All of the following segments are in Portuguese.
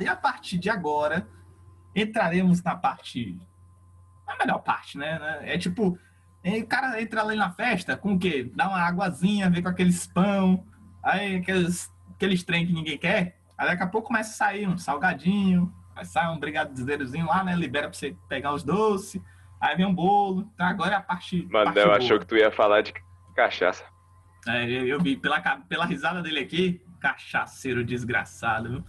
E a partir de agora, entraremos na parte. A melhor parte, né? É tipo, o cara entra ali na festa com o quê? Dá uma águazinha, vem com aqueles pão, aí aqueles, aqueles trem que ninguém quer. Aí daqui a pouco começa a sair um salgadinho, vai sair um brigadeirozinho lá, né? Libera pra você pegar os doces. Aí vem um bolo. Então agora é a parte. Mano, eu achou que tu ia falar de cachaça. É, eu, eu vi pela, pela risada dele aqui, cachaceiro desgraçado, viu?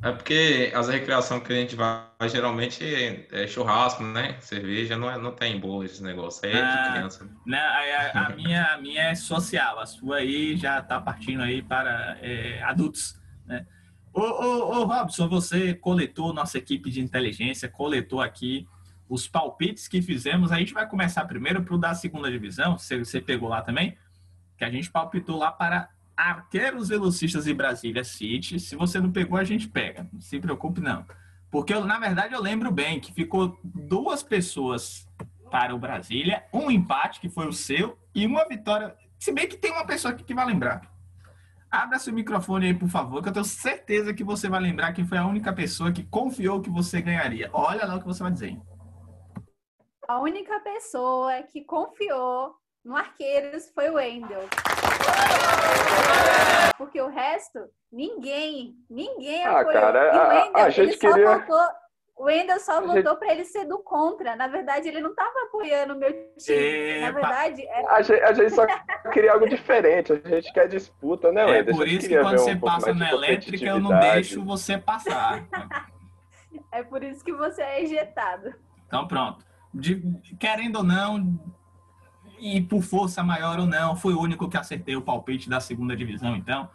É porque as recreações que a gente vai geralmente é churrasco, né? Cerveja não, é, não tem boa esse negócio. Aí é ah, de criança. Né? A, a, minha, a minha é social, a sua aí já tá partindo aí para é, adultos, né? Ô, ô, ô, Robson, você coletou, nossa equipe de inteligência coletou aqui os palpites que fizemos. A gente vai começar primeiro para o da segunda divisão, você, você pegou lá também, que a gente palpitou lá para Arqueiros Velocistas e Brasília City. Se você não pegou, a gente pega. Não se preocupe, não. Porque, eu, na verdade, eu lembro bem que ficou duas pessoas para o Brasília, um empate, que foi o seu, e uma vitória. Se bem que tem uma pessoa aqui que vai lembrar. Abra seu microfone aí, por favor, que eu tenho certeza que você vai lembrar quem foi a única pessoa que confiou que você ganharia. Olha lá o que você vai dizer. A única pessoa que confiou no Arqueiros foi o Wendel. Porque o resto, ninguém, ninguém ah, apoiou. Cara, e o Wendel, a, gente ele queria... só votou, o Wendel só votou gente... para ele ser do contra. Na verdade, ele não estava apoiando o meu time. Epa. Na verdade, era... a, gente, a, gente, só queria algo diferente. A gente quer disputa, né, Wendel? É por isso que quando você um passa na elétrica, eu não deixo você passar. é por isso que você é ejetado. Então, pronto. De, querendo ou não, e por força maior ou não, foi o único que acertei o palpite da segunda divisão, então.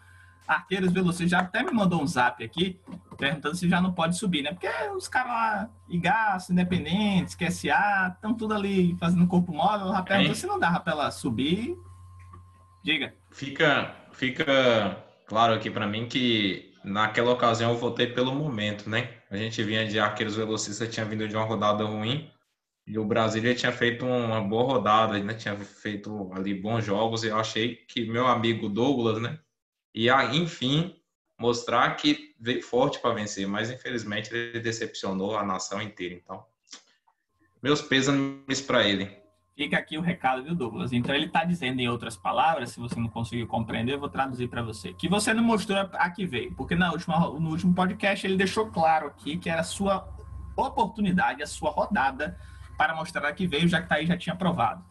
Arqueiros Velocistas já até me mandou um zap aqui, perguntando se já não pode subir, né? Porque os caras lá, IGAS, Independentes, QSA, estão tudo ali fazendo corpo móvel, já perguntou se não dá pra ela subir. Diga. Fica, fica claro aqui para mim que naquela ocasião eu votei pelo momento, né? A gente vinha de Arqueiros Velocistas, tinha vindo de uma rodada ruim, e o Brasília tinha feito uma boa rodada, né? Tinha feito ali bons jogos e eu achei que meu amigo Douglas, né? Ia, enfim, mostrar que veio forte para vencer, mas infelizmente ele decepcionou a nação inteira. Então, meus pêsames para ele. Fica aqui o recado, viu, Douglas? Então, ele está dizendo, em outras palavras, se você não conseguiu compreender, eu vou traduzir para você. Que você não mostrou a que veio, porque na última, no último podcast ele deixou claro aqui que era a sua oportunidade, a sua rodada para mostrar que veio, já que Thaís já tinha provado.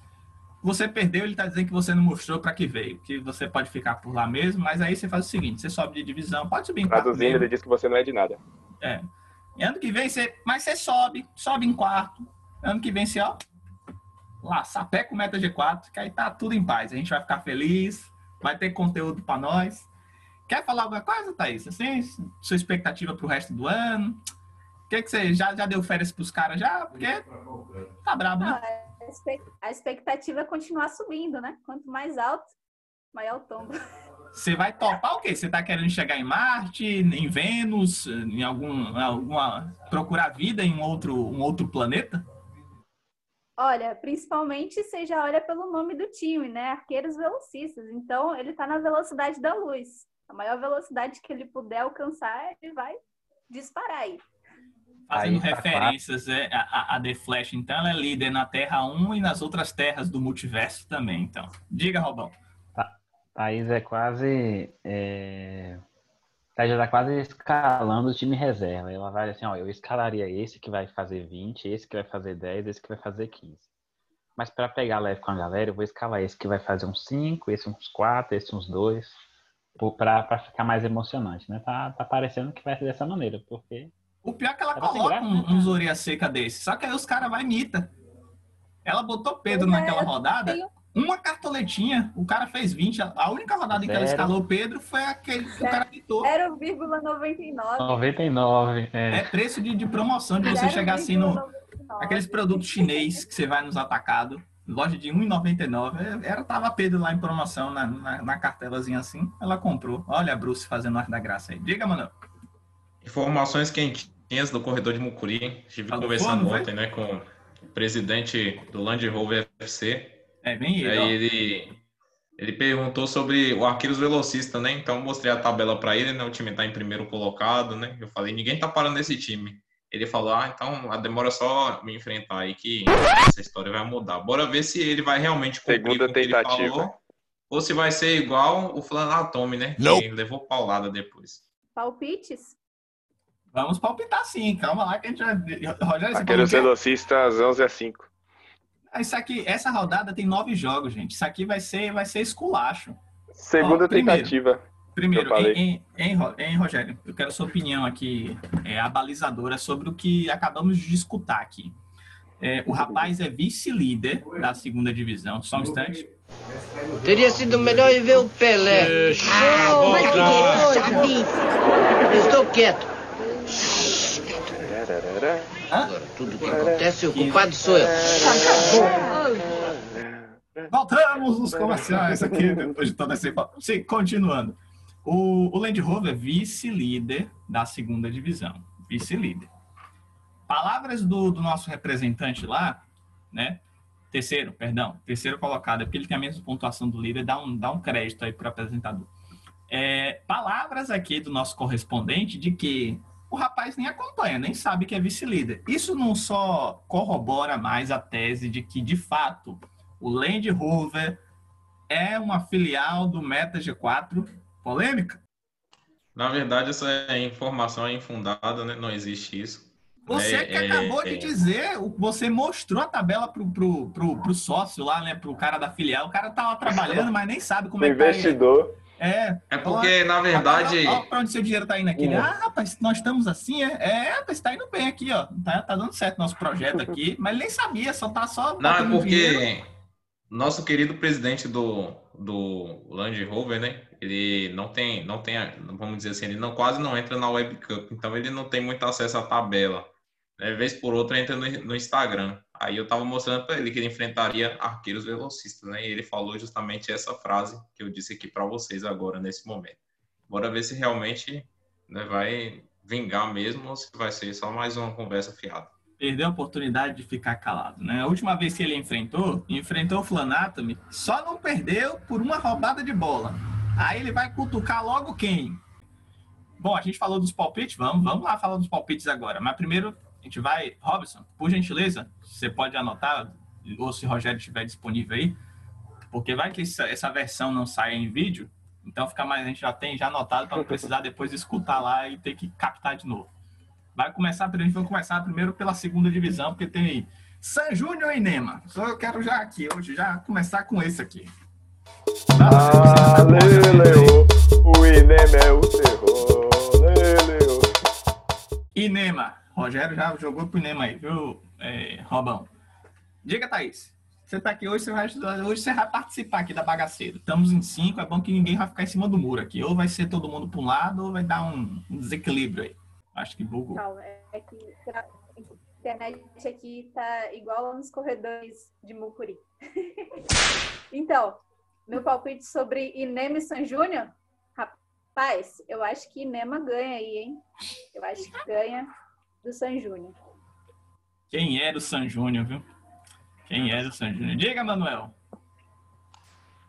Você perdeu, ele está dizendo que você não mostrou para que veio, que você pode ficar por lá mesmo, mas aí você faz o seguinte: você sobe de divisão, pode subir em quarto. Traduzindo, ele disse que você não é de nada. É. E ano que vem você. Mas você sobe, sobe em quarto. Ano que vem você, ó. Lá, sapé com meta G4, que aí tá tudo em paz. A gente vai ficar feliz, vai ter conteúdo para nós. Quer falar alguma coisa, Thaís? Assim, sua expectativa para o resto do ano? Que, que você já, já deu férias pros caras já? Porque tá brabo, né? a expectativa é continuar subindo, né? Quanto mais alto, maior o tombo. Você vai topar o quê? Você tá querendo chegar em Marte, em Vênus, em algum alguma procurar vida em um outro um outro planeta? Olha, principalmente você já olha pelo nome do time, né? Arqueiros velocistas. Então, ele tá na velocidade da luz. A maior velocidade que ele puder alcançar, ele vai disparar aí fazendo tá referências é, a, a, The Flash, então ela é líder na Terra 1 e nas outras terras do multiverso também, então. Diga, Robão. Tá, Thaís é quase... É... Thaís já tá quase escalando o time reserva. Ela vai assim, ó, eu escalaria esse que vai fazer 20, esse que vai fazer 10, esse que vai fazer 15. Mas para pegar leve com a galera, eu vou escalar esse que vai fazer uns 5, esse uns 4, esse uns 2, para ficar mais emocionante, né? Tá, tá parecendo que vai ser dessa maneira, porque o pior é que ela coloca um, uns orelha seca desse. Só que aí os caras vai imita. Ela botou Pedro é, naquela rodada. Tenho... Uma cartoletinha, o cara fez 20. A única rodada em que ela escalou Pedro foi aquele que o cara imitou. 0,99. 99. É. é preço de, de promoção de você chegar assim no. Aqueles produtos chinês que você vai nos atacados. Loja de 1,99. Era, tava Pedro lá em promoção na, na, na cartelazinha assim. Ela comprou. Olha a Bruce fazendo arte da graça aí. Diga, mano. Informações quentinhas do corredor de Mucuri. Estive tá conversando ontem, né, com o presidente do Land Rover FC. É, bem ele. Aí ele, Ele perguntou sobre o Arqueiros Velocista, né? Então eu mostrei a tabela para ele, né? O time tá em primeiro colocado, né? Eu falei, ninguém tá parando esse time. Ele falou, ah, então a demora só me enfrentar aí que essa história vai mudar. Bora ver se ele vai realmente cumprir Segunda com o que ele falou, ou se vai ser igual o Flanatome, né? Que levou paulada depois. Palpites? Vamos palpitar sim, calma lá que a gente vai. Rogério, você Aqueles velocistas 11 a 5. Ah, Isso aqui, essa rodada tem nove jogos, gente. Isso aqui vai ser, vai ser esculacho. Segunda Ó, primeiro. tentativa. Primeiro, em, em, em, Ro- em, Rogério, eu quero sua opinião aqui, é, abalizadora, sobre o que acabamos de escutar aqui. É, o rapaz é vice-líder da segunda divisão. Só um instante. Teria sido melhor ir ver o Pelé. Mas que coisa! Eu estou quieto. Agora, tudo que acontece, o culpado sou eu. Voltamos nos comerciais aqui, depois de toda essa informação. Sim, continuando. O, o Land Rover é vice-líder da segunda divisão. Vice-líder. Palavras do, do nosso representante lá, né? Terceiro, perdão, terceiro colocado, é porque ele tem a mesma pontuação do líder, dá um, dá um crédito aí para o apresentador. É, palavras aqui do nosso correspondente de que o rapaz nem acompanha, nem sabe que é vice-líder. Isso não só corrobora mais a tese de que, de fato, o Land Rover é uma filial do Meta G4. Polêmica? Na verdade, essa informação é infundada, né? Não existe isso. Você É, que é, acabou de é. dizer, o- você mostrou a tabela pro, pro, pro, pro sócio lá, né? Pro cara da filial. O cara tá lá trabalhando, mas nem sabe como é que tá. Investidor. É. É porque, na verdade, Olha pra onde seu dinheiro tá indo aqui. O- Ah, rapaz, nós estamos assim, é? É, rapaz, tá indo bem aqui, ó. Tá, tá dando certo nosso projeto aqui. Mas ele nem sabia, só tá só. Não, é botando dinheiro. porque nosso querido presidente do, do Land Rover, né? Ele não tem, não tem, vamos dizer assim, ele não, quase não entra na Web Cup, então ele não tem muito acesso à tabela. Né? Vez por outra entra no, no Instagram. Aí eu tava mostrando para ele que ele enfrentaria arqueiros velocistas, né? E ele falou justamente essa frase que eu disse aqui para vocês agora, nesse momento. Bora ver se realmente né, vai vingar mesmo ou se vai ser só mais uma conversa fiada. perdeu a oportunidade de ficar calado, né? A última vez que ele enfrentou, enfrentou o Flanatomy, só não perdeu por uma roubada de bola. Aí ele vai cutucar logo quem? Bom, a gente falou dos palpites, vamos, vamos lá falar dos palpites agora. Mas primeiro a gente vai, Robson, por gentileza, você pode anotar, ou se o Rogério estiver disponível aí, porque vai que essa, essa versão não saia em vídeo, então fica mais, a gente já tem já anotado para não precisar depois escutar lá e ter que captar de novo. Vai começar, a gente vai começar primeiro pela segunda divisão, porque tem San Júnior e Nema. Só eu quero já aqui, hoje, já começar com esse aqui. Ah, Leleu. O Inem é o terror. Leleu. Inema. Rogério já jogou pro Inema aí, viu, é, Robão? Diga, Thaís. Você tá aqui hoje, você vai, hoje você vai participar aqui da bagaceira. Estamos em cinco, é bom que ninguém vai ficar em cima do muro aqui. Ou vai ser todo mundo para um lado, ou vai dar um, desequilíbrio aí. Acho que bugou. Calma, é que a internet aqui tá igual nos corredores de Mucuri. então, meu palpite sobre Inema e San Júnior, rapaz, eu acho que Inema ganha aí, hein? Eu acho que ganha do San Júnior. Quem era o San Júnior, viu? Quem era o San Júnior? Diga, Manuel.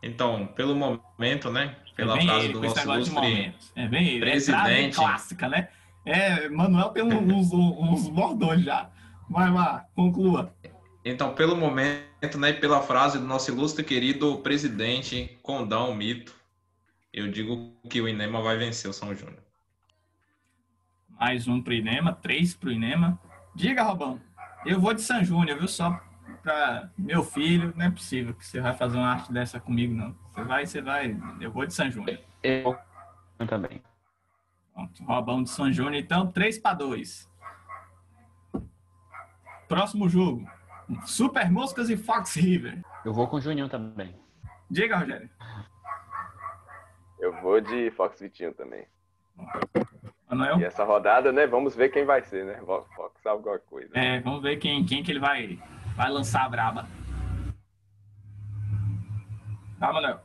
Então, pelo momento, né? Pela é bem frase ele, do com esse nosso ilustre. É bem ele. presidente. É frase clássica, né? É, Manuel tem uns, uns, bordões já. Vai lá, conclua. Então, pelo momento, né, e pela frase do nosso ilustre querido presidente Condão Mito, eu digo que o Inema vai vencer o São Júnior. Mais um pro Inema, três pro Inema. Diga, Robão. Eu vou de San Júnior, viu? Só pra meu filho. Não é possível que você vai fazer uma arte dessa comigo, não. Você vai, você vai. Eu vou de San Júnior. Eu também. Pronto, Robão de San Júnior, então 3 para 2. Próximo jogo. Super Moscas e Fox River. Eu vou com o Juninho também. Diga, Rogério. Eu vou de Fox Vitinho também. Manuel? E essa rodada, né? Vamos ver quem vai ser, né? Fox alguma coisa. É, vamos ver quem, quem que ele vai, vai lançar a braba. Tá, Manuel?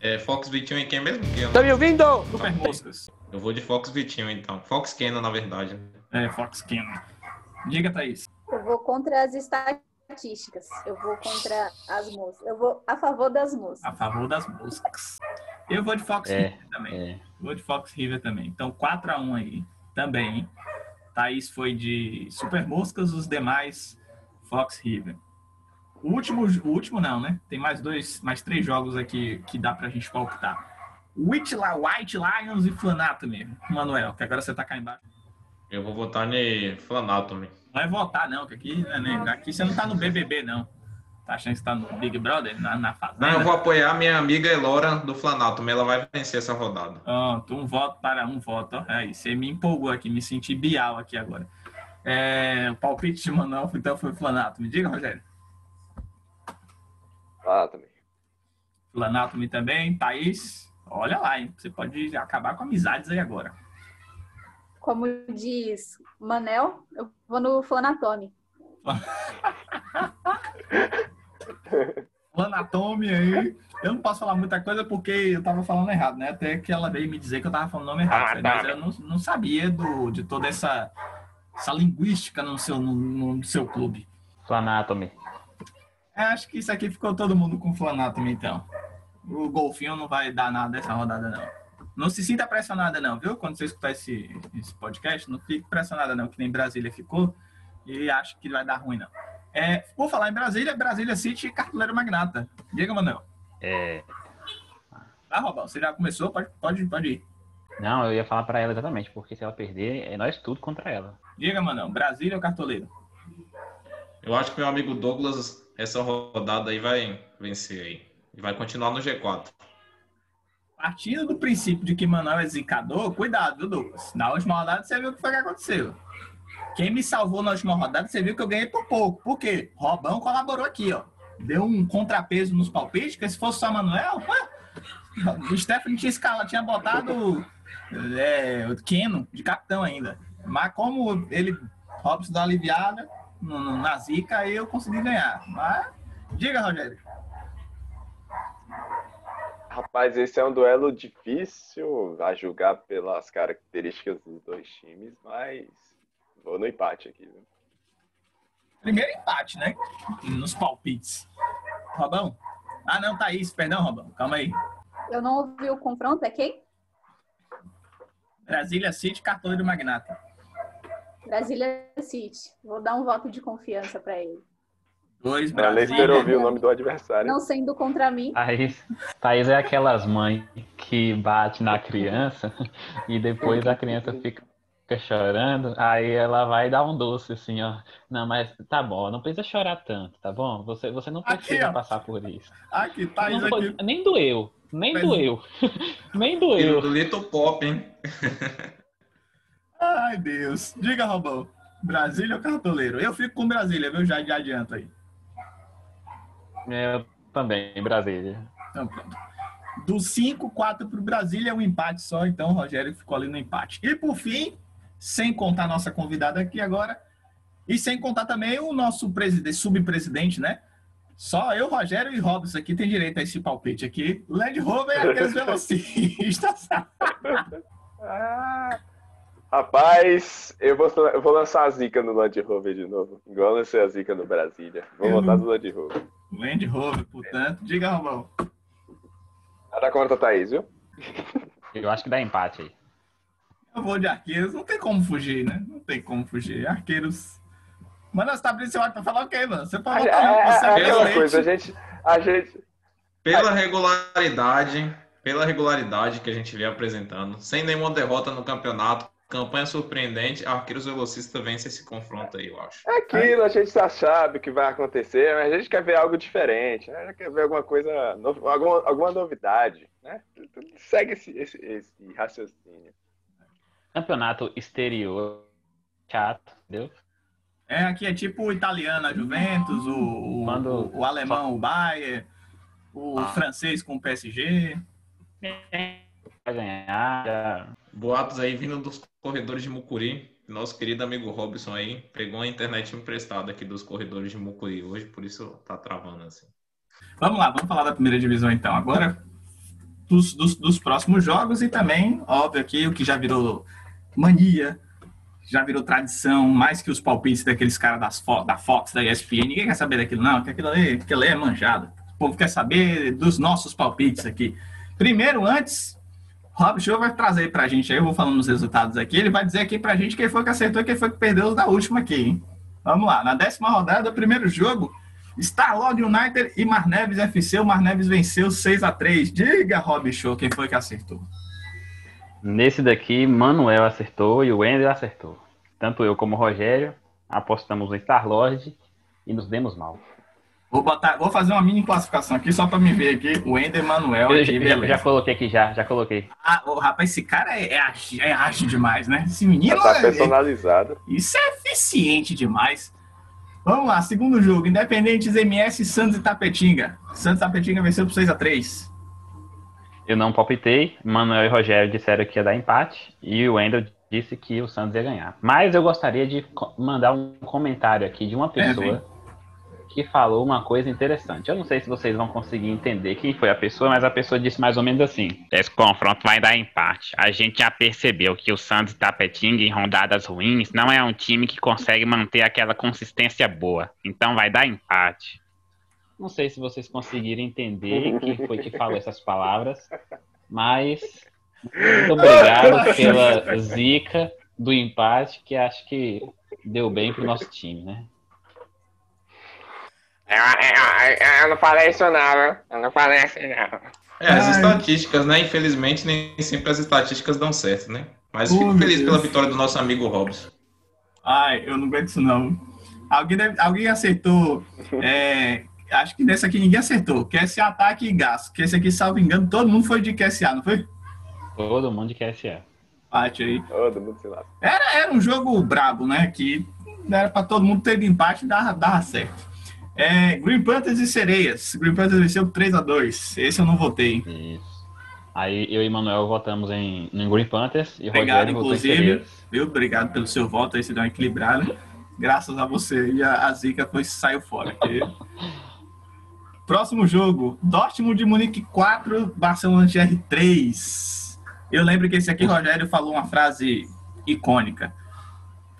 É, Fox Vitinho e quem mesmo? Eu, Tá me ouvindo? Super Moscas. eu vou de Fox Vitinho, então. Fox Keno, na verdade. É, Fox Kino. Diga, Thaís. Eu vou contra as estatísticas. Eu vou contra as moças. Eu vou a favor das moças. A favor das moscas. Eu vou de Fox É, River também. É. Vou de Fox River também. Então, 4x1 aí também. Thaís foi de Super Moscas, os demais Fox River. O último, o último não, né? Tem mais dois, mais três jogos aqui que dá pra gente palpitar. White, La- White Lions e Flanatomy. Manuel, que agora você tá cá embaixo. Eu vou votar ne Flanatomy. Não é votar, não, que aqui, né, aqui você não tá no BBB, não. Tá achando que você tá no Big Brother, na, na Fazenda? Não, eu vou apoiar minha amiga Elora do Flanatomy. Ela vai vencer essa rodada. Pronto, um voto para um voto. ó. Aí, você me empolgou aqui, me senti bial aqui agora. É, o palpite de Manuel então foi Flanato. Me diga, Rogério. Ah, também. Flanato também. Thaís, olha lá, hein? Você pode acabar com amizades aí agora. Como diz Manel, eu vou no Flanatome. Flanatome aí. Eu não posso falar muita coisa porque eu tava falando errado, né? Até que ela veio me dizer que eu tava falando o nome errado. Ah, mas tá. eu não, não sabia do, de toda essa, essa linguística no seu, no, no seu clube. Flanatomy. É, acho que isso aqui ficou todo mundo com Flanatomy, então. O golfinho não vai dar nada dessa rodada, não. Não se sinta pressionada, não, viu? Quando você escutar esse, esse podcast, não fique pressionada, não, que nem Brasília ficou. E acho que vai dar ruim, não. É, por falar em Brasília, Brasília City e Cartoleiro Magnata. Diga, Manuel. É, Vai, Robão, você já começou? Pode, pode, pode ir. não, eu ia falar pra ela exatamente, porque se ela perder, é nós tudo contra ela. Diga, Manuel. Brasília ou Cartoleiro? Eu acho que meu amigo Douglas, essa rodada aí vai vencer aí. E vai continuar no G4. Partindo do princípio de que Manuel é zicador, cuidado, viu, Douglas? Na última rodada você viu o que foi que aconteceu. Quem me salvou na última rodada, você viu que eu ganhei por pouco. Por quê? Robão colaborou aqui, ó. Deu um contrapeso nos palpites, que se fosse só Manuel, ué, o Stephanie tinha escala, tinha botado é, o Keno de capitão ainda. Mas como ele, Robson dá aliviada na zica, aí eu consegui ganhar. Mas, diga, Rogério. Rapaz, esse é um duelo difícil a julgar pelas características dos dois times, mas vou no empate aqui. viu? Primeiro empate, né? Nos palpites. Robão? Ah, não, Thaís, perdão, Robão. Calma aí. Eu não ouvi o confronto, é quem? Brasília City, cartoleiro magnata. Brasília City. Vou dar um voto de confiança para ele. Dois, Brasília. espero ouvir o nome do adversário. Não sendo contra mim. Thaís, Thaís é aquelas mães que bate na criança e depois a criança fica, fica chorando, aí ela vai dar um doce assim, ó. Não, mas tá bom, não precisa chorar tanto, tá bom? Você, você não Aqui, precisa ó. passar por isso. Aqui, Thaís Não aqui. nem doeu, nem Mas- doeu, nem doeu. do Little Pop, hein? Ai, Deus. Diga, Robão. Brasília ou cartoleiro? Eu fico com Brasília, viu? Já, já adianto aí. Eu também, Brasília. Então, pronto. Do 5, 4 pro Brasília é um empate só, então o Rogério ficou ali no empate. E por fim, sem contar a nossa convidada aqui agora, e sem contar também o nosso presidente, subpresidente, né? Só eu, Rogério e Robson aqui tem direito a esse palpite aqui. Land Rover é aqueles velocistas. Ah, rapaz, eu vou, eu vou lançar a zica no Land Rover de novo. Igual eu lancei a zica no Brasília. Vou Eu botar não- no Land Rover. Land Rover, portanto. Diga, Robão. Nada contra a Thaís, viu? Eu acho que dá empate aí. Vou de arqueiros, não tem como fugir, né? Não tem como fugir. Arqueiros. Mano, você tá abrindo pra falar o quê, mano? Você pode É, botar é, você é é aquela coisa, a gente, a gente. Pela regularidade, pela regularidade que a gente vem apresentando, sem nenhuma derrota no campeonato, campanha surpreendente, Arqueiros Velocista vence esse confronto aí, eu acho. É aquilo, a gente já sabe o que vai acontecer, mas a gente quer ver algo diferente, né? Quer ver alguma coisa, alguma, alguma novidade, né? Segue esse, esse, esse raciocínio. Campeonato exterior, chato, entendeu? É, aqui é tipo o italiano, a Juventus, o, o, Quando- o alemão, o Bayern, o Ah. francês com o PSG. Vai ganhar, Boatos aí vindo dos corredores de Mucuri. Nosso querido amigo Robson aí pegou a internet emprestada aqui dos corredores de Mucuri hoje, por isso tá travando assim. Vamos lá, vamos falar da primeira divisão então. Agora, dos, dos, dos próximos jogos e também, óbvio, aqui o que já virou mania, já virou tradição, mais que os palpites daqueles caras Fo da Fox, da ESPN. Ninguém quer saber daquilo, não, que aquilo ali, aquilo ali é manjado. O povo quer saber dos nossos palpites aqui. Primeiro, antes, Rob Show vai trazer pra gente aí, eu vou falando os resultados aqui, ele vai dizer aqui pra gente quem foi que acertou e quem foi que perdeu da última aqui, hein? Vamos lá, na décima rodada, primeiro jogo, Starlord United e Marneves FC, o Marneves venceu 6 a 3 Diga, Rob Show, quem foi que acertou? Nesse daqui, Manuel acertou e o Wendel acertou. Tanto eu como o Rogério apostamos no Star-Lord e nos demos mal. Vou, botar, vou fazer uma mini classificação aqui só para me ver aqui. O Ender Manuel. Eu aqui, já, já, já coloquei aqui, já, já coloquei. Ah, ô, rapaz, esse cara é, é, ágil- é ágil demais, né? Esse menino. Tá é- personalizado. Isso é eficiente demais. Vamos lá, segundo jogo. Independentes MS Santos e Tapetinga. Santos e Tapetinga venceu por 6x3. Eu não palpitei, Manuel e Rogério disseram que ia dar empate e o Wendel disse que o Santos ia ganhar. Mas eu gostaria de mandar um comentário aqui de uma pessoa que falou uma coisa interessante. Eu não sei se vocês vão conseguir entender quem foi a pessoa, mas a pessoa disse mais ou menos assim: Esse confronto vai dar empate. A gente já percebeu que o Santos Tapetinga em rodadas ruins não é um time que consegue manter aquela consistência boa. Então vai dar empate. Não sei se vocês conseguiram entender quem foi que falou essas palavras, mas muito obrigado pela zica do empate, que acho que deu bem pro nosso time, né? Eu, eu- eu não falei isso não, viu? Eu não falei assim não. É, as Ai. estatísticas, né? Infelizmente, nem sempre as estatísticas dão certo, né? Mas Oh, fico feliz Deus. pela vitória do nosso amigo Robson. Ai, eu não aguento isso não. Alguém, deve- alguém acertou. é, acho que nesse aqui ninguém acertou. QSA ataque e gasto. Que esse aqui, salvo engano, todo mundo foi de QSA, não foi? Todo mundo de QSA. Empate aí. Todo mundo se. Era, era um jogo brabo, né? Que era pra todo mundo ter de empate e dava, dava certo. É, Green Panthers e Sereias. Green Panthers venceu por 3x2. Esse eu não votei. Isso. Aí eu e Manuel votamos em, em Green Panthers e Obrigado, Rogério inclusive. Viu? Obrigado pelo seu voto aí, se deu uma equilibrada. Graças a você. E a, a Zica foi, saiu fora. Próximo jogo: Dortmund de Munique 4, Barcelona de R3. Eu lembro que esse aqui, Rogério, falou uma frase icônica.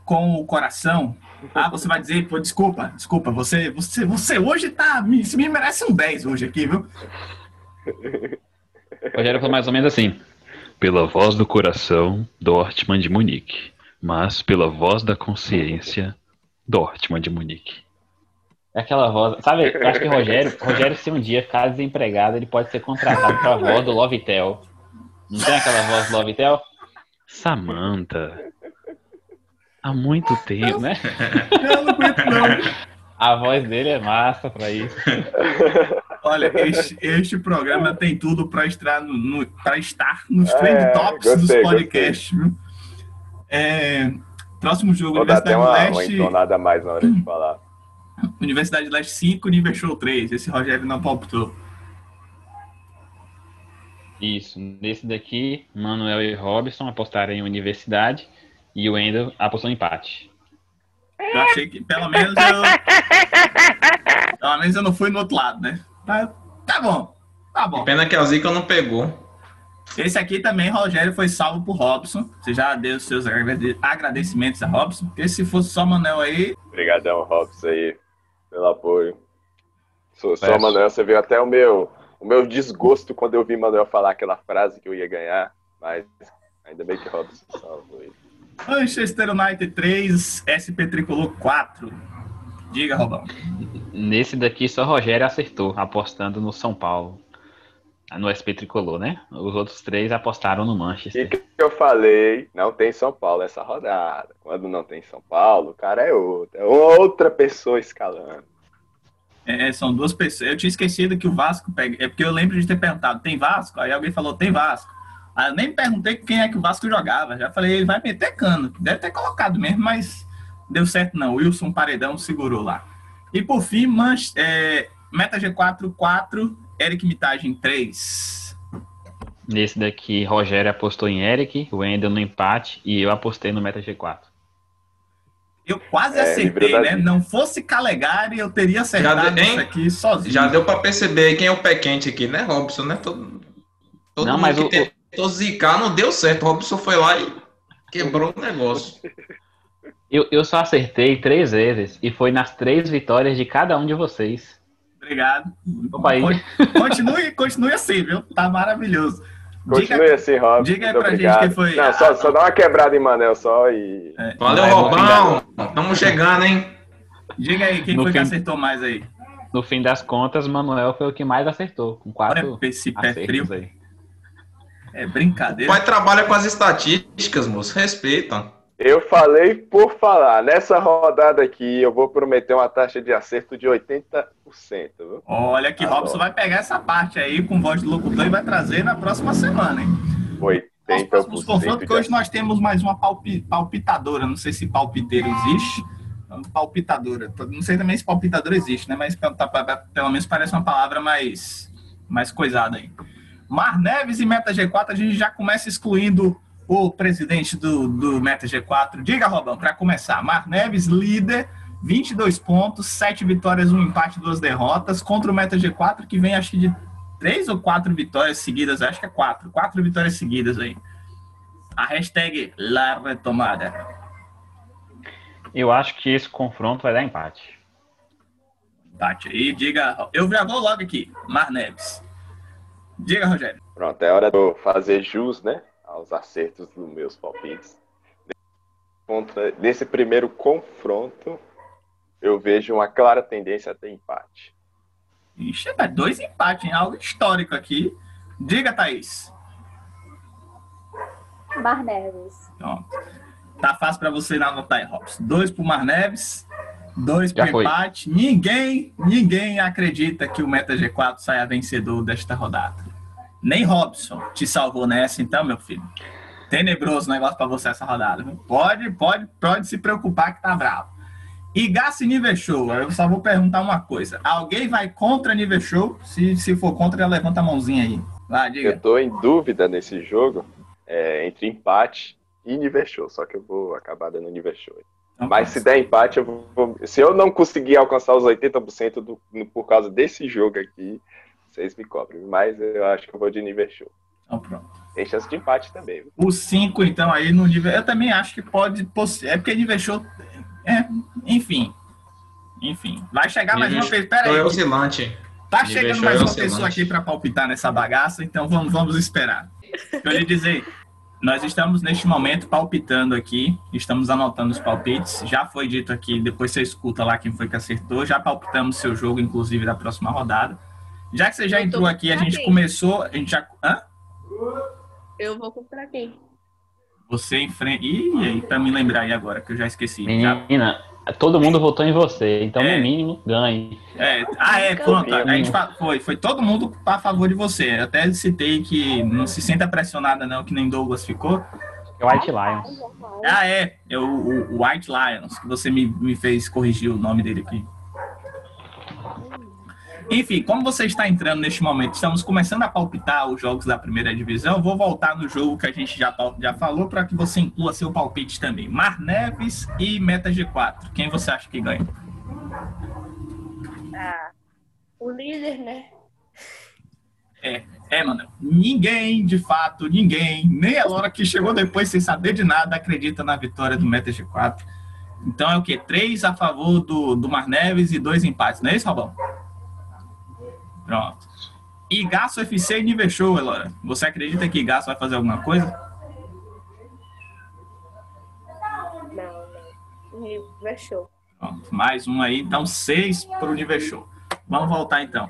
Com o coração. Ah, você vai dizer, pô, desculpa, desculpa, você, você, você hoje tá. Você me merece um 10 hoje aqui, viu? Rogério falou mais ou menos assim. Pela voz do coração, Dortmund de Munique. Mas pela voz da consciência, Dortmund de Munique. É aquela voz. Sabe, eu acho que o Rogério, Rogério, se um dia ficar desempregado, ele pode ser contratado pra voz do Lovitel. Não tem aquela voz do Lovitel? Samantha. Há muito tempo, né? Eu não aguento, não. A voz dele é massa pra isso. Olha, este, este programa tem tudo para estar, no, no, pra estar nos É, trend tops gostei, dos podcasts. viu? É, próximo jogo, Vou dar até Universidade uma, uma Leste. mais na hora de falar. Universidade Leste 5, Universal 3. Esse Rogério não palpitou. Isso. Nesse daqui, Manuel e Robson apostaram em universidade e o Wendel apostou em empate. Eu achei que pelo menos eu. pelo menos eu não fui no outro lado, né? Mas tá bom. Tá bom. Pena que a Zica não pegou. Esse aqui também, Rogério, foi salvo por Robson. Você já deu os seus agrade- agradecimentos a Robson. Porque se fosse só Manuel aí, Obrigadão, Robson, aí, pelo apoio. Só Peço. Manuel, você viu até o meu, o meu desgosto quando eu vi Manuel falar aquela frase que eu ia ganhar, mas ainda bem que Robson salvou aí. Manchester United 3, SP Tricolor 4. Diga, Robão. Nesse daqui, só Rogério acertou, apostando no São Paulo. No SP Tricolor, né? Os outros três apostaram no E Manchester. que eu falei, não tem São Paulo essa rodada. Quando não tem São Paulo, o cara é outro, é outra pessoa escalando. É, são duas pessoas. Eu tinha esquecido que o Vasco pega. É porque eu lembro de ter perguntado: tem Vasco? Aí alguém falou: tem Vasco. Aí eu nem perguntei quem é que o Vasco jogava. Já falei: ele vai meter cano. Deve ter colocado mesmo, mas deu certo não. Wilson Paredão segurou lá. E por fim, Manch... é, Meta G4 4, Eric Mitagem 3. Nesse daqui, Rogério apostou em Eric, o Wendel no empate e eu apostei no Meta G4. Eu quase É, acertei, né? vida. Não fosse Calegari, eu teria acertado deu- isso aqui sozinho. Já deu pra perceber quem é o pé quente aqui, né, Robson? Né? Todo, todo Não, mundo mas que o- tentou zicar não deu certo. Robson foi lá e quebrou o negócio. Eu, eu só acertei três vezes e foi nas três vitórias de cada um de vocês. Obrigado. Opa, aí. Continue, continue assim, viu? Tá maravilhoso. Continue Diga, assim, Rob. diga aí pra gente obrigado. quem foi. Não, só, só dá uma quebrada em Manel só e. é, Valeu, Robão. Estamos chegando, hein? diga aí quem No foi que fim- acertou mais aí. No fim das contas, Manuel foi o que mais acertou, com quatro Olha esse pé frio. aí. É O brincadeira. pai trabalha com as estatísticas, moço. Respeita. Eu falei por falar. Nessa rodada aqui, eu vou prometer uma taxa de acerto de 80%. Viu? Olha que Tá Robson vai pegar essa parte aí com voz de locutor e vai trazer na próxima semana, hein? Os próximos confrontos, 80% que hoje nós temos mais uma palpi- palpitadora. Não sei se palpiteiro existe. Palpitadora. Não sei também se palpitadora existe, né? Mas tá- pe- pelo menos parece uma palavra mais, mais coisada aí. Mar Neves e Meta G4, a gente já começa excluindo o presidente do, do Meta G4. Diga, Robão, para começar. Mar Neves, líder, 22 pontos, 7 vitórias, um empate, duas derrotas, contra o Meta G4, que vem acho que de três ou quatro vitórias seguidas, acho que é quatro, quatro vitórias seguidas aí. A hashtag La Retomada. Eu acho que esse confronto vai dar empate. Empate aí, diga. Eu já vou logo aqui, Mar Neves. Diga, Rogério. Pronto, é hora de eu fazer jus, né? Aos acertos dos meus palpites. Contra, nesse primeiro confronto, eu vejo uma clara tendência a ter empate. Ixi, é dois empates, hein? algo histórico aqui. Diga, Thaís. Mar Neves. Pronto. Tá fácil para você anotar aí, Robson. Dois pro Mar Neves, dois Já pro foi. empate. Ninguém, ninguém acredita que o Meta G4 saia vencedor desta rodada. Nem Robson te salvou nessa, então, meu filho. Tenebroso negócio para você essa rodada. viu? Pode, pode, pode se preocupar que tá bravo. E Gassi Show, eu só vou perguntar uma coisa. Alguém vai contra Nível Show? Se, se for contra, levanta a mãozinha aí. Eu diga. tô em dúvida nesse jogo é, entre empate e nível show, só que eu vou acabar dando nível show. Então, Mas se der empate, eu vou, se eu não conseguir alcançar os 80% do, por causa desse jogo aqui, vocês me cobrem. Mas eu acho que eu vou de nível show. Então, pronto. Tem chance de empate também. viu? O 5, então, aí no nível. Eu também acho que pode. É porque nível show. É, enfim. Enfim. Vai chegar mais uma vez. Pera Show é aí. oscilante. Tá chegando mais é uma pessoa aqui para palpitar nessa bagaça, então vamos, vamos esperar. Eu lhe dizer. Nós estamos neste momento palpitando aqui, estamos anotando os palpites. Já foi dito aqui, depois você escuta lá quem foi que acertou. Já palpitamos seu jogo, inclusive, da próxima rodada. Já que você já Eu entrou aqui, a gente quem? começou. A gente já. Hã? Eu vou comprar quem? Você enfrenta. Ih, aí, pra me lembrar aí agora, que eu já esqueci. Já- Menina, todo mundo votou em você, então É. no mínimo ganhe. É, ah, é, pronto. A gente fa- foi, foi todo mundo a favor de você. Eu até citei que não se sinta pressionada, não, que nem Douglas ficou. É o White Lions. Ah, é, é o, o- o White Lions, que você me, me fez corrigir o nome dele aqui. Enfim, como você está entrando neste momento, estamos começando a palpitar os jogos da primeira divisão. Vou voltar no jogo que a gente já, já falou para que você inclua seu palpite também. Mar Neves e Meta G4. Quem você acha que ganha? Ah, o líder, né? É, mano, ninguém, de fato, ninguém, nem a Laura que chegou depois sem saber de nada, acredita na vitória do Meta G4. Então é o quê? Três a favor do, do Mar Neves e dois empates, não é isso, Robão? Pronto. E Gaço FC e nível show, Elora. Você acredita que Gaço vai fazer alguma coisa? Não, não. Vai show. Pronto, mais um aí, então seis para o nível show. Vamos voltar então.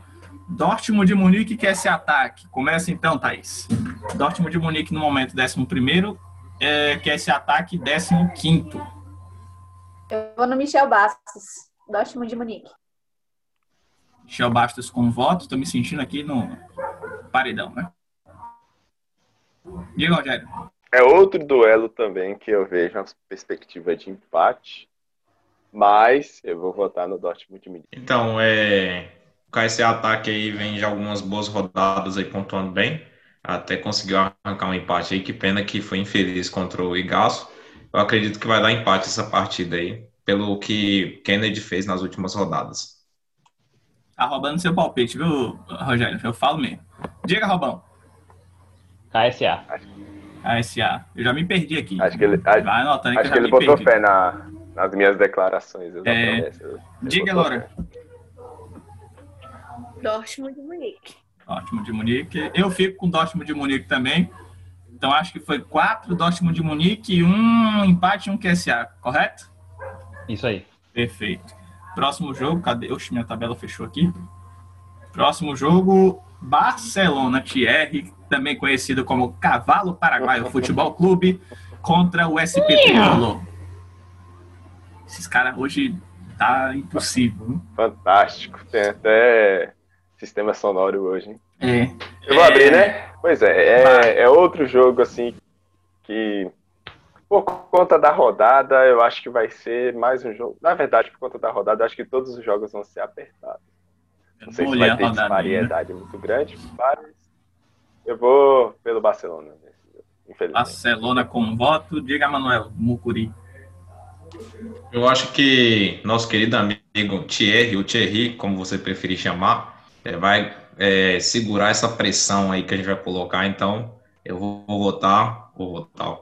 Dortmund de Munique quer esse ataque. Começa então, Thaís. Dortmund de Munique no momento 11 primeiro, é, quer esse ataque 15 quinto. Eu vou no Michel Bastos, Dortmund de Munique. Michel Bastos com voto. Estou me sentindo aqui no paredão, né? Diga, Rogério. É outro duelo também que eu vejo uma perspectiva de empate, mas eu vou votar no Dortmund de Munique. Então, é, o KC Ataque aí vem de algumas boas rodadas aí pontuando bem. Até conseguiu arrancar um empate aí. Que pena que foi infeliz contra o Igaço. Eu acredito que vai dar empate essa partida aí, pelo que Kennedy fez nas últimas rodadas. Tá roubando seu palpite, viu, Rogério? Eu falo mesmo. Diga, Robão. KSA. ASA. Eu já me perdi aqui. Acho que ele, Vai acho, anotando acho que que eu já ele botou perdi. fé na, nas minhas declarações. É, prometo, eu- eu Diga, Laura. Dortmund de Munique. Dortmund de Munique. Eu fico com Dortmund de Munique também. Então acho que foi quatro Dortmund de Munique e um empate e um QSA, correto? Isso aí. Perfeito. Próximo jogo, cadê? Oxe, minha tabela fechou aqui. Próximo jogo, Barcelona Thierry, também conhecido como Cavalo Paraguaio Futebol Clube, contra o SP Tricolor. Esses caras hoje tá impossível. viu? Fantástico. Tem até sistema sonoro hoje, hein? É. Eu vou É. abrir, né? Pois é, é, é outro jogo assim que por conta da rodada, eu acho que vai ser mais um jogo. Na verdade, por conta da rodada, eu acho que todos os jogos vão ser apertados. Não sei se vai ter disparidade muito grande, mas eu vou pelo Barcelona infelizmente. Barcelona com voto. Diga, Manuel Mucuri. Eu acho que nosso querido amigo Thierry, ou Thierry, como você preferir chamar, é, vai é, segurar essa pressão aí que a gente vai colocar. Então, eu vou votar, vou votar.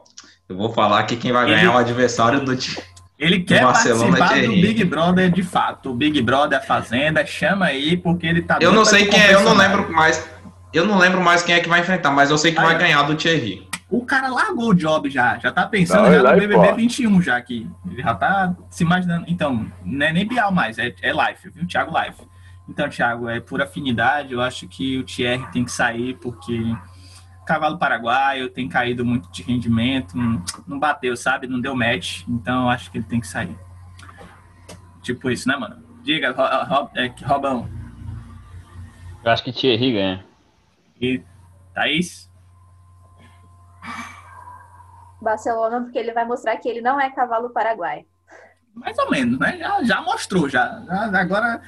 Eu vou falar que quem vai ganhar Ele- é o adversário do time. Ele quer Barcelona participar do. Big Brother de fato. O Big Brother, a Fazenda, chama aí, porque ele tá Eu não sei quem é, eu não lembro mais. Eu não lembro mais quem é que vai enfrentar, mas eu sei que Aí, vai ganhar do Thierry. O cara largou o job já, já tá pensando Não, já no BBB embora. 21 já aqui. Ele já tá se imaginando. Então, não é nem Bial mais, é, é Life, viu? Thiago Life. Então, Thiago, é por afinidade, eu acho que o Thierry tem que sair porque cavalo paraguaio tem caído muito de rendimento, não, não bateu, sabe? Não deu match, então eu acho que ele tem que sair. Tipo isso, né, mano? Diga, Ro- Ro- é, que Robão. Eu acho que Thierry ganha. E Thaís? Barcelona, porque ele vai mostrar que ele não é cavalo paraguai. Mais ou menos, né? Já, já mostrou, já. Já- Agora, a- o-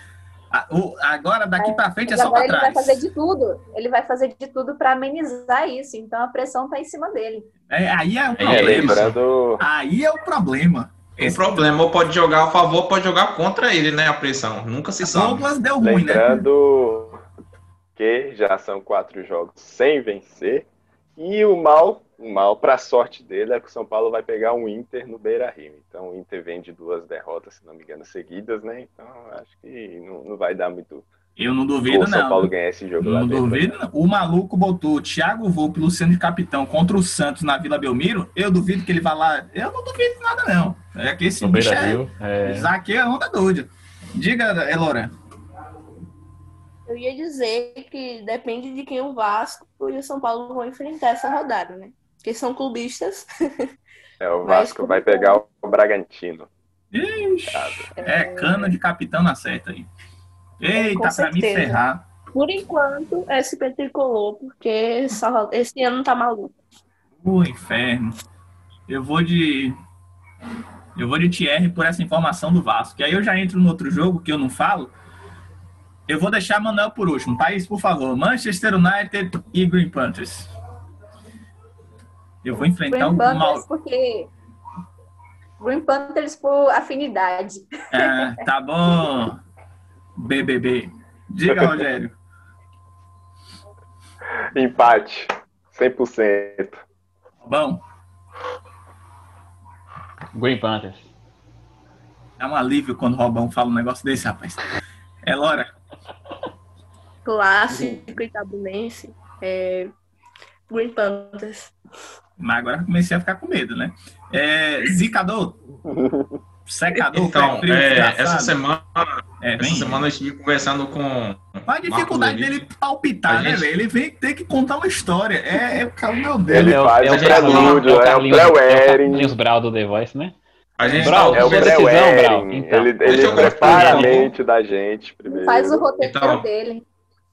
agora daqui pra frente é só agora pra ele vai trás. fazer de tudo. Ele vai fazer de tudo para amenizar isso. Então a pressão tá em cima dele. É, aí é o É, É, problema. lembrando, Aí é o problema. O problema ou pode jogar a favor, pode jogar contra ele, né? A pressão. Nunca se sabe. Douglas deu ruim, né? lembrando que já são quatro jogos sem vencer. E o mal, o mal, para sorte dele, é que o São Paulo vai pegar um Inter no Beira Rio. Então o Inter vem de duas derrotas, se não me engano, seguidas, né? Então acho que não, não vai dar muito Eu não duvido, o São não. Paulo ganhar esse jogo lá Não duvido, não. O maluco botou Thiago Volpe, Luciano de Capitão contra o Santos na Vila Belmiro. Eu duvido que ele vá lá. Eu não duvido nada, não. É que esse No bicho Beira é. Rio. É... Isaac é onda doida. Diga, Elora. Eu ia dizer que depende de quem o Vasco e o São Paulo vão enfrentar essa rodada, né? Porque são clubistas. É, o Vasco vai escorrer. pegar o Bragantino. Ixi, é cana de capitão na certa aí. Eita, pra me ferrar. Por enquanto, SP tricolor, porque essa- esse ano tá maluco. O inferno. Eu vou de. Eu vou de Thierry por essa informação do Vasco. E aí eu já entro no outro jogo que eu não falo. Eu vou deixar Manuel por último. Thaís, por favor. Manchester United e Green Panthers. Eu vou enfrentar Green o Panthers mal. porque Green Panthers por afinidade. Ah, tá bom. BBB. Diga, Rogério. Empate, 100%. Bom, Green Panthers. dá um alívio quando o Robão fala um negócio desse, rapaz. É Lora. Clássico itabunense. É... Green Panthers. Mas agora comecei a ficar com medo, né? É, zicador. Secador, Então, frio, é, essa semana, É, essa vem. semana eu estive conversando com a dificuldade dele palpitar, A né, velho? Ele vem ter que contar uma história. É, é o cara, meu Deus. Ele É o- faz é o prelúdio, é o é o Carlinhos- é o pré-wedding. Carlinhos Brau do The Voice, né? a gente Brau, tava É o pré-wedding. então. Ele, ele prepara a mente da gente primeiro. Faz o roteiro Então, dele.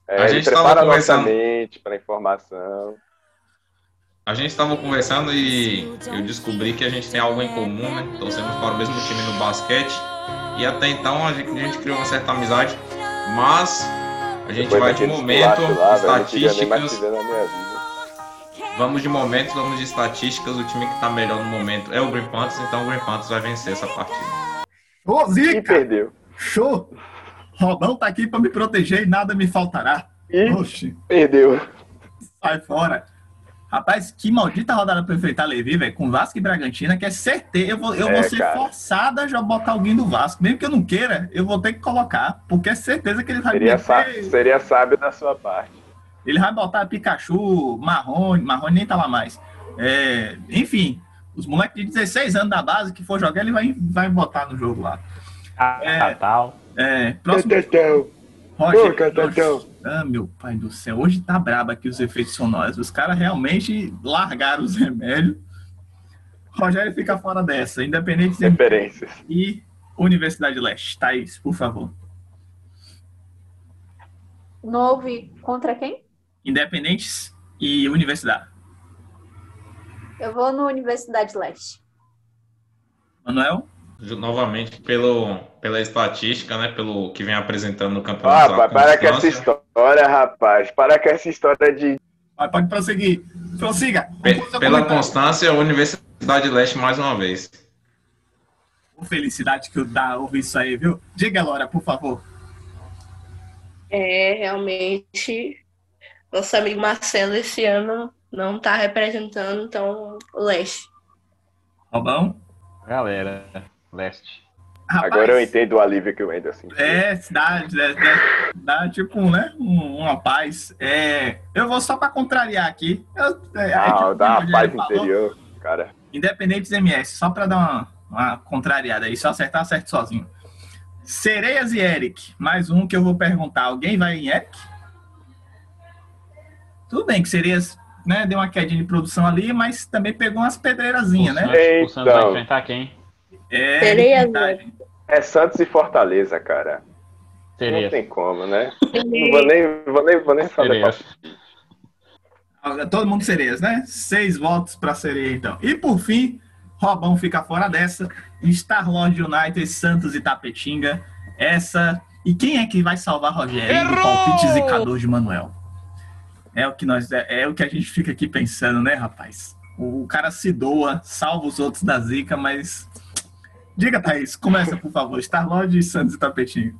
É, A ele gente tava prepara a nossa mente para informação. A gente estava conversando e eu descobri que a gente tem algo em comum, né? Torcemos para o mesmo time no basquete. E até então a gente, a gente criou uma certa amizade. Mas a gente Depois vai de momento, lá, estatísticas. Vamos de momentos, vamos de estatísticas. O time que está melhor no momento é o Green Panthers, então o Green Panthers vai vencer essa partida. Ô, E Zica! perdeu. Show! Robão tá aqui pra me proteger e nada me faltará. E Oxi, perdeu. sai fora. Rapaz, que maldita rodada pra enfrentar Levi, velho, com Vasco e Bragantina, que é certeza. Eu vou, eu É, vou ser cara. forçado a já botar alguém do Vasco. Mesmo que eu não queira, eu vou ter que colocar, porque é certeza que ele vai Seria, sá- meter- seria sábio da sua parte. Ele vai botar Pikachu, Marrone, Marrone nem tá lá mais. É, enfim, os moleques de 16 anos da base que for jogar, ele vai, vai botar no jogo lá. Ah, É. tal. É, próximo. Catatão. Roger. Catatão. Ah, meu pai do céu. Hoje tá brabo aqui os efeitos sonoros. Os caras realmente largaram os remédios. Rogério fica fora dessa. Independente de Referências. e Universidade Leste. Thaís, por favor. Não ouvi contra quem? Independentes e Universidade. Eu vou no Universidade Leste. Manuel? Novamente, pelo, pela estatística, né? Pelo que vem apresentando no Ah, campeonato. rapaz, para com essa história, rapaz. Para com essa história de. Vai, pode prosseguir. Prossiga. Seu Pela comentário. constância, a Universidade Leste mais uma vez. Felicidade que eu dá ouvir isso aí, viu? Diga, Laura, por favor. É, realmente, nosso amigo Marcelo esse ano não tá representando, então, o Leste. Robão? Galera, leste. Rapaz, Agora eu entendo o alívio que o Wendel sentiu. É, dá, dá, dá, dá tipo, né? um- uma paz. É, eu vou só para contrariar aqui. Eu, é, é Ah, tipo dá uma paz falou, interior, cara. Independentes MS, só para dar uma, uma contrariada aí. Se eu acertar, acerto sozinho. Sereias e Eric. Mais um que eu vou perguntar. Alguém vai em Eric? Tudo bem que Sereias né, deu uma quedinha de produção ali, mas também pegou umas pedreirazinhas, né? O Santos vai enfrentar quem? É, Sereias, verdade. É Santos e Fortaleza, cara. Não tem como, né? Não vou nem, vou nem, vou nem fazer. Todo mundo sereias, né? Seis votos para sereia, então. E por fim, Robão fica fora dessa. Star Lord United, Santos e Tapetinga. Essa. E quem é que vai salvar Rogério do palpite zicador de Manuel? É o que nós é, é o que a gente fica aqui pensando, né, rapaz? O, o cara se doa, salva os outros da zica, mas diga, Thaís, começa por favor. Star Lord, Santos e Tapetinga.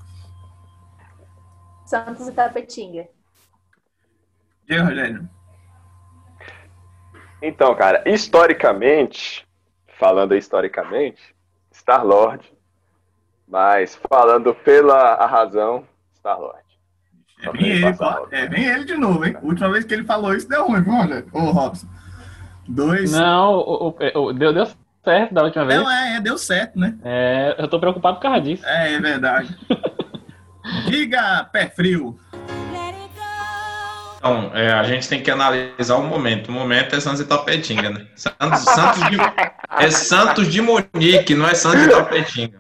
Santos e Tapetinga. Diga, Rogério. Então, cara, historicamente, falando historicamente, Star-Lord, mas falando pela a razão, Star-Lord. É bem ele. É bem ele de novo, hein? Última vez que ele falou isso deu ruim, viu, Rogério? Ô, Robson. Dois. Não, o, o- o- deu, deu certo da última vez. Não, é, é, deu certo, né? É, eu tô preocupado por causa disso. É, é verdade. Diga, pé frio. Então, é, a gente tem que analisar o momento. O momento é Santos e Tapetinga, né? Santos, Santos de, é Santos de Monique, não é Santos e Tapetinga.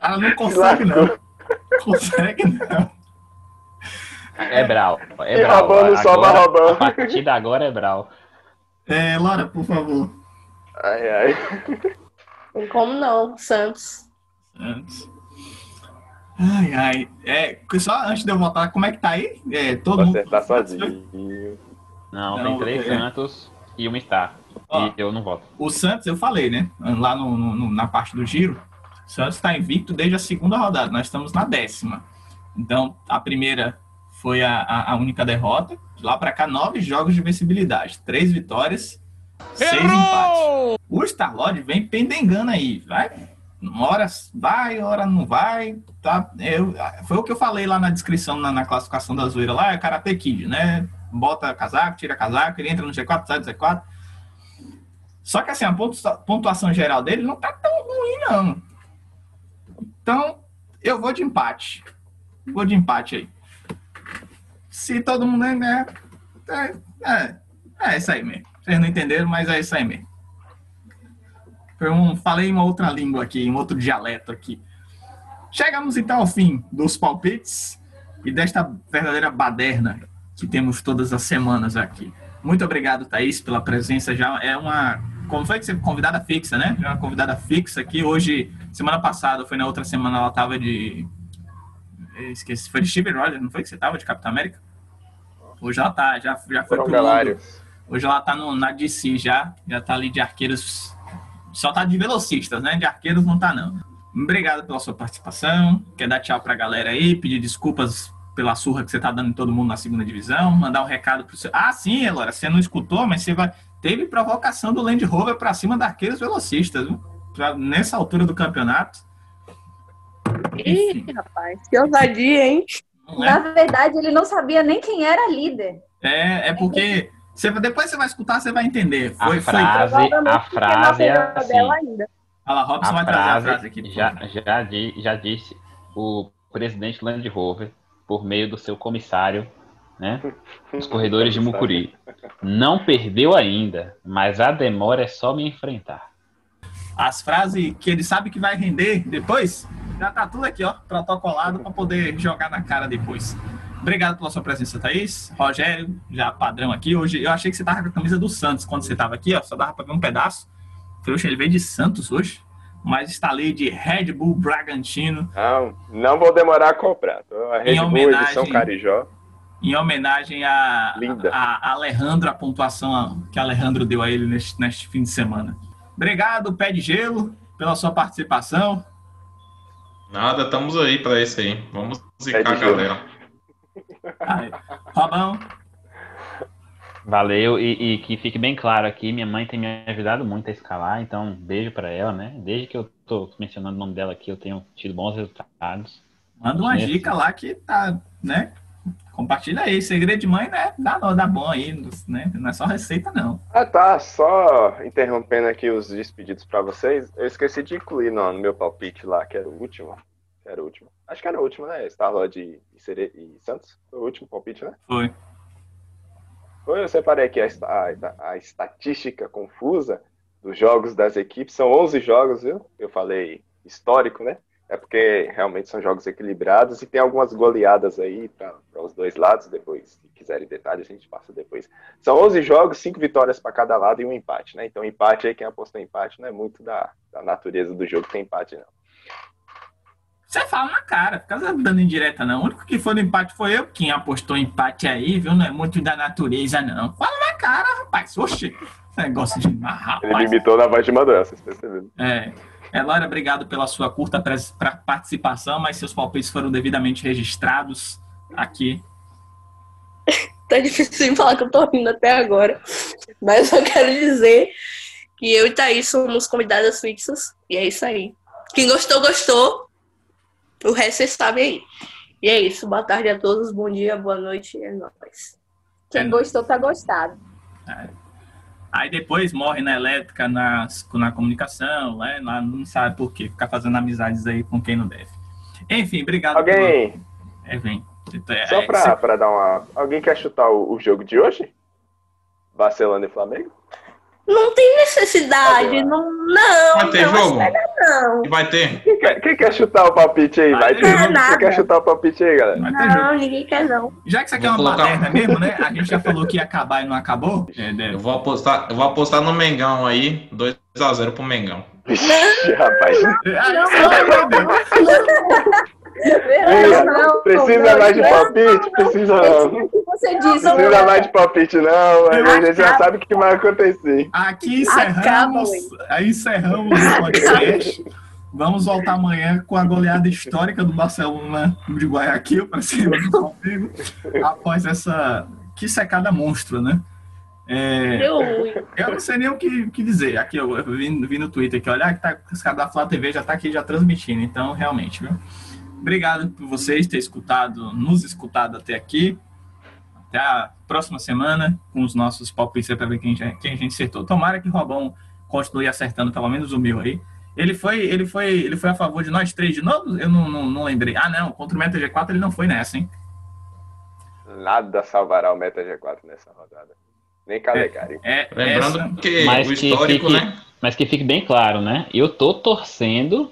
Ela não consegue, não. Consegue, não. É Brau. É E Brau. roubando só Agora- roubando. A partir de agora é Brau. É, Laura, por favor. Ai, ai. Tem como não, Santos. Antes. Ai, ai. É, só antes de eu voltar, como é que tá aí? É, todo mundo. Você tá sozinho. Não, Não, tem três é. Santos e uma Star. Ó. E eu não voto. O Santos, eu falei, né? Lá no, no- na parte do giro. O Santos está invicto desde a segunda rodada. Nós estamos na décima. Então, a primeira foi a, a, a única derrota. De lá para cá, nove jogos de vencibilidade. Três vitórias, seis empates. O Starlord vem pendengando aí. Vai. Hora vai, hora não vai. Tá? Eu, foi o que eu falei lá na descrição, na, na classificação da zoeira lá. É Karate Kid, né? Bota casaco, tira casaco, ele entra no G4, sai do G4. Só que assim, a pontua- pontuação geral dele não tá tão ruim, não. Então, eu vou de empate. Vou de empate aí. Se todo mundo né, é, é, é isso aí mesmo. Vocês não entenderam, mas é isso aí mesmo. Um, falei uma outra língua aqui, um outro dialeto aqui. Chegamos então ao fim dos palpites e desta verdadeira baderna que temos todas as semanas aqui. Muito obrigado, Thaís, pela presença. Já é uma. Como foi que você convidada fixa, né? Já é uma convidada fixa aqui. Hoje, semana passada, foi na outra semana, ela tava de. eu Esqueci, foi de Steve Rogers, não foi que você tava de Capitão América? Hoje ela tá, já, já foi pro mundo. Hoje ela tá no, na DC já, já tá ali de arqueiros. Só tá de velocistas, né? De arqueiros não tá, não. Obrigado pela sua participação. Quer dar tchau pra galera aí, pedir desculpas pela surra que você tá dando em todo mundo na segunda divisão, mandar um recado pro seu. Ah, sim, Elora, você não escutou, mas você vai. Teve provocação do Land Rover para cima da Arqueiros Velocistas, viu? Pra, nessa altura do campeonato. Ih, rapaz, que ousadia, hein? Não é? Na verdade, ele não sabia nem quem era líder. É, é porque você, depois você vai escutar, você vai entender. A Foi, foi. frase, Provavelmente a frase é assim. dela ainda. Fala, Robson A vai trazer a frase, frase aqui. já, já, di- já disse o presidente Land Rover, por meio do seu comissário, né, os corredores de Mucuri. Não perdeu ainda, mas a demora é só me enfrentar. As frases que ele sabe que vai render depois, já tá tudo aqui, ó, protocolado para poder jogar na cara depois. Obrigado pela sua presença, Thaís. Rogério, já padrão aqui. Hoje eu achei que você tava com a camisa do Santos quando você tava aqui, ó, só dava para ver um pedaço. Trouxa, ele veio de Santos hoje, mas instalei de Red Bull Bragantino Não, não vou demorar a comprar. Tô A Red Em Bull homenagem- edição Carijó. em homenagem a, Linda. a, a Alejandro, a pontuação que Alejandro deu a ele neste, neste fim de semana. Obrigado, Pé de Gelo, pela sua participação. Nada, estamos aí para isso aí. Vamos zicar a galera. Aí, Robão, Valeu, e, e que fique bem claro aqui, minha mãe tem me ajudado muito a escalar, então beijo pra ela, né? Desde que eu tô mencionando o nome dela aqui, eu tenho tido bons resultados. manda uma dica lá que tá, né? Compartilha aí. Segredo de mãe, né? Dá, dá bom aí, né? Não é só receita, não. Ah, tá. Só interrompendo aqui os despedidos pra vocês. Eu esqueci de incluir no, meu palpite lá, que era o último. Que era o último. Acho que era o último, né? Starlord e, e, e Santos. Foi o último palpite, né? Foi. Foi, eu separei aqui a, a- a estatística confusa dos jogos das equipes. São 11 jogos, viu? Eu falei histórico, né? É porque realmente são jogos equilibrados e tem algumas goleadas aí para os dois lados. Depois, se quiserem detalhes, a gente passa depois. São 11 jogos, 5 vitórias para cada lado e um empate, né? Então, empate aí, quem apostou em empate, não é muito da, da natureza do jogo ter empate, não. Você fala na cara, fica dando indireta, não. O único que foi no empate foi eu. Quem apostou em empate aí, viu? Não é muito da natureza, não. Fala na cara, rapaz. Oxi. Negócio de. Ah, Ele me rapaz. imitou na voz de Manuel, vocês perceberam? É. Elora, obrigado pela sua curta participação, mas seus palpites foram devidamente registrados aqui. Tá difícil de falar que eu tô rindo até agora. Mas eu quero dizer que eu e Thaís somos convidadas fixas. E é isso aí. Quem gostou, gostou. O resto vocês sabem aí. E é isso. Boa tarde a todos. Bom dia, boa noite. É nóis. Quem É. gostou, tá gostado. Aí depois morre na elétrica, nas, na comunicação, né? Lá não sabe por quê. Ficar fazendo amizades aí com quem não deve. Enfim, obrigado. Alguém, pelo- É, vem. É, só é, pra, você- pra dar uma. Alguém quer chutar o, o jogo de hoje? Barcelona e Flamengo? Não tem necessidade. Não, não. Vai ter não, jogo? Não. E vai ter? Quem quer, quem quer chutar o palpite aí? Vai Vai ter jogo. jogo. Quem quer chutar o palpite aí, galera? Não, ninguém quer não. Já que isso aqui é uma colocar- baderna mesmo, né? A gente já falou que ia acabar e não acabou. É, Eu né? vou apostar, eu vou apostar no Mengão aí, 2x0 pro Mengão. Vixe, rapaz. Ah, isso aí, meu Não, Precisa não, mais de não. palpite? Precisa não. Você disse? Precisa mais de palpite, não. A gente já sabe o que vai acontecer. Aqui encerramos, aí encerramos o podcast. Vamos voltar amanhã com a goleada histórica do Barcelona de Guayaquil para cima do Flamengo após essa que secada monstro, né? É, eu não sei nem o que, que dizer. Aqui eu, eu vi, vi no Twitter que olha que tá, os caras da Flá TV já tá aqui já transmitindo, então realmente, viu? Obrigado por vocês terem escutado, nos escutado até aqui. Até a próxima semana com os nossos palpites para ver quem, quem a gente acertou. Tomara que o Robão continue acertando pelo menos o meu aí. Ele foi, ele foi, ele foi a favor de nós três de novo? Eu não, não, não lembrei. Ah, não, contra o Meta G4 ele não foi nessa, hein? Nada salvará o Meta G4 nessa rodada. Nem Calegari. É, Lembrando essa- que Mas o que histórico, fique- né? Mas que fique bem claro, né? Eu tô torcendo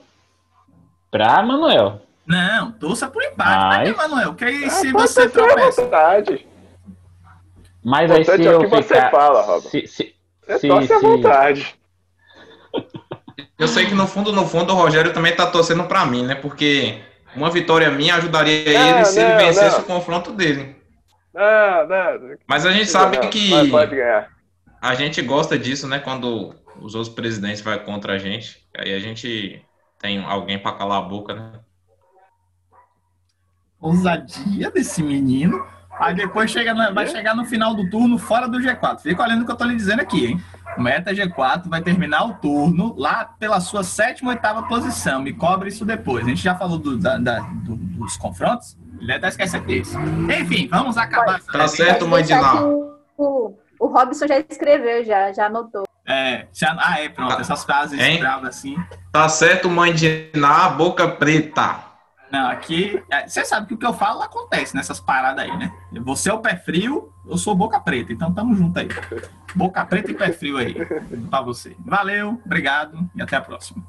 pra Manuel. Não, torça por empate, Mas- né, Manuel? Que aí Ah, se você à tropeça. vontade. Mas aí se é o que você ficar... fala, Robert. se, se, Você se- torce à se- vontade. Eu sei que no fundo, no fundo, o Rogério também tá torcendo pra mim, né? Porque uma vitória minha ajudaria Não, ele se não, ele vencesse não. o confronto dele. Não, não. Mas a gente sabe não, que Mas pode ganhar. a gente gosta disso, né? Quando os outros presidentes vão contra a gente. Aí a gente tem alguém pra calar a boca, né? Ousadia desse menino. Aí depois chega na- vai chegar no final do turno fora do G4. Fica olhando o que eu tô lhe dizendo aqui, hein? O Meta G4 vai terminar o turno lá pela sua sétima ou oitava posição. Me cobre isso depois. A gente já falou do- da- da- do- dos confrontos. Ele até esquece disso. Enfim, vamos acabar. Tá certo, mãe de Ná. que O, o Robson já escreveu, já, já anotou. É, já- ah, é, pronto. Essas frases bravas assim. Tá certo, mãe de Ná, boca preta. Não, aqui. é, Você sabe que o que eu falo acontece nessas paradas aí, né? Você é o pé frio, eu sou boca preta. Então tamo junto aí. Boca preta e pé frio aí. Pra você. Valeu, obrigado e até a próxima.